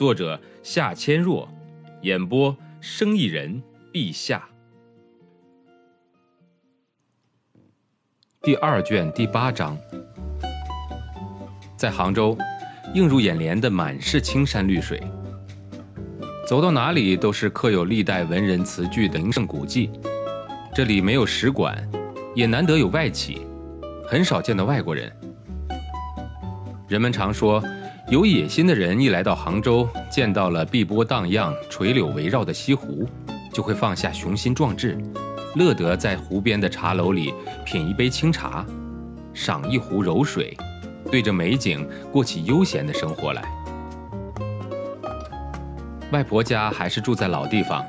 作者夏千若，演播生意人陛下。第二卷第八章，在杭州，映入眼帘的满是青山绿水，走到哪里都是刻有历代文人词句的名胜古迹。这里没有使馆，也难得有外企，很少见到外国人。人们常说。有野心的人一来到杭州，见到了碧波荡漾、垂柳围绕的西湖，就会放下雄心壮志，乐得在湖边的茶楼里品一杯清茶，赏一壶柔水，对着美景过起悠闲的生活来。外婆家还是住在老地方，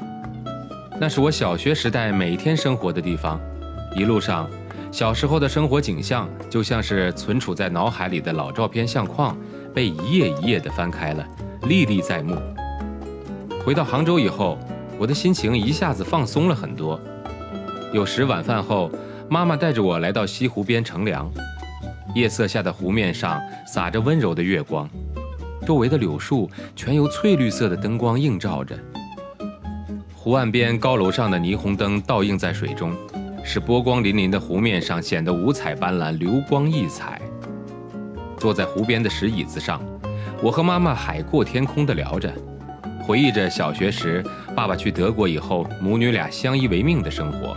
那是我小学时代每天生活的地方。一路上，小时候的生活景象就像是存储在脑海里的老照片相框。被一页一页地翻开了，历历在目。回到杭州以后，我的心情一下子放松了很多。有时晚饭后，妈妈带着我来到西湖边乘凉。夜色下的湖面上洒着温柔的月光，周围的柳树全由翠绿色的灯光映照着。湖岸边高楼上的霓虹灯倒映在水中，使波光粼粼的湖面上显得五彩斑斓，流光溢彩。坐在湖边的石椅子上，我和妈妈海阔天空地聊着，回忆着小学时爸爸去德国以后，母女俩相依为命的生活，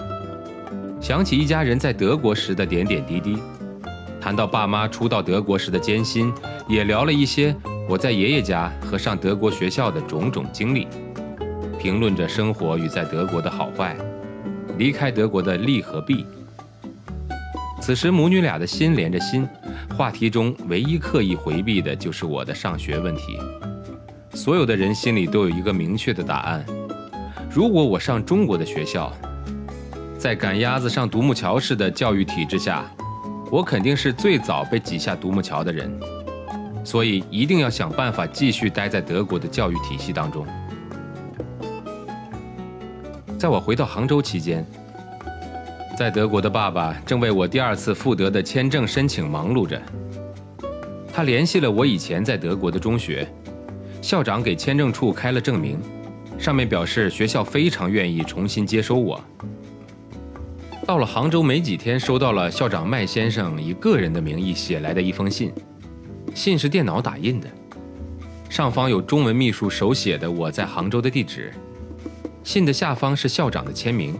想起一家人在德国时的点点滴滴，谈到爸妈初到德国时的艰辛，也聊了一些我在爷爷家和上德国学校的种种经历，评论着生活与在德国的好坏，离开德国的利和弊。此时母女俩的心连着心。话题中唯一刻意回避的就是我的上学问题。所有的人心里都有一个明确的答案：如果我上中国的学校，在赶鸭子上独木桥式的教育体制下，我肯定是最早被挤下独木桥的人。所以一定要想办法继续待在德国的教育体系当中。在我回到杭州期间。在德国的爸爸正为我第二次赴德的签证申请忙碌着。他联系了我以前在德国的中学校长，给签证处开了证明，上面表示学校非常愿意重新接收我。到了杭州没几天，收到了校长麦先生以个人的名义写来的一封信，信是电脑打印的，上方有中文秘书手写的我在杭州的地址，信的下方是校长的签名。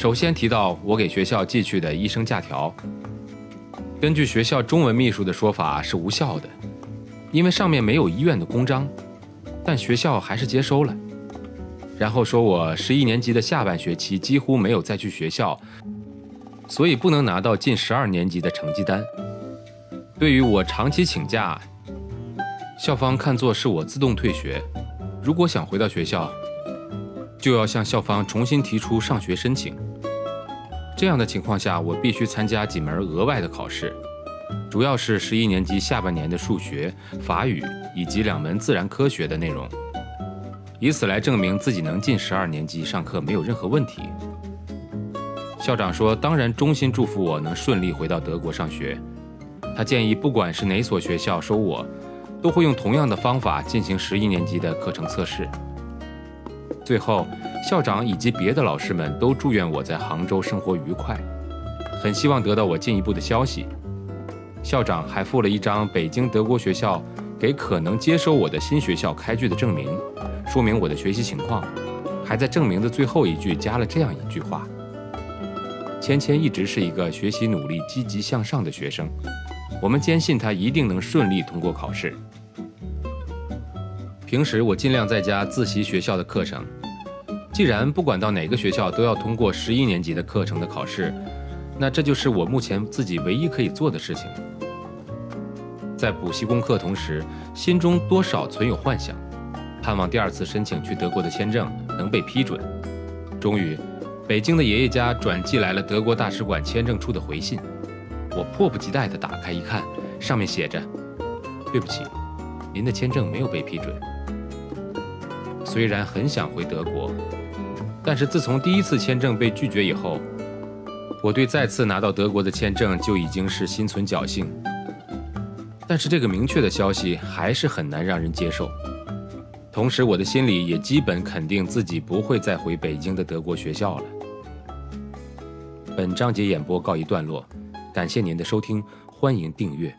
首先提到我给学校寄去的医生假条，根据学校中文秘书的说法是无效的，因为上面没有医院的公章，但学校还是接收了。然后说我十一年级的下半学期几乎没有再去学校，所以不能拿到近十二年级的成绩单。对于我长期请假，校方看作是我自动退学，如果想回到学校。就要向校方重新提出上学申请。这样的情况下，我必须参加几门额外的考试，主要是十一年级下半年的数学、法语以及两门自然科学的内容，以此来证明自己能进十二年级上课没有任何问题。校长说：“当然，衷心祝福我能顺利回到德国上学。”他建议，不管是哪所学校收我，都会用同样的方法进行十一年级的课程测试。最后，校长以及别的老师们都祝愿我在杭州生活愉快，很希望得到我进一步的消息。校长还附了一张北京德国学校给可能接收我的新学校开具的证明，说明我的学习情况。还在证明的最后一句加了这样一句话：“芊芊一直是一个学习努力、积极向上的学生，我们坚信她一定能顺利通过考试。”平时我尽量在家自习学校的课程。既然不管到哪个学校都要通过十一年级的课程的考试，那这就是我目前自己唯一可以做的事情。在补习功课同时，心中多少存有幻想，盼望第二次申请去德国的签证能被批准。终于，北京的爷爷家转寄来了德国大使馆签证处的回信。我迫不及待地打开一看，上面写着：“对不起，您的签证没有被批准。”虽然很想回德国，但是自从第一次签证被拒绝以后，我对再次拿到德国的签证就已经是心存侥幸。但是这个明确的消息还是很难让人接受。同时，我的心里也基本肯定自己不会再回北京的德国学校了。本章节演播告一段落，感谢您的收听，欢迎订阅。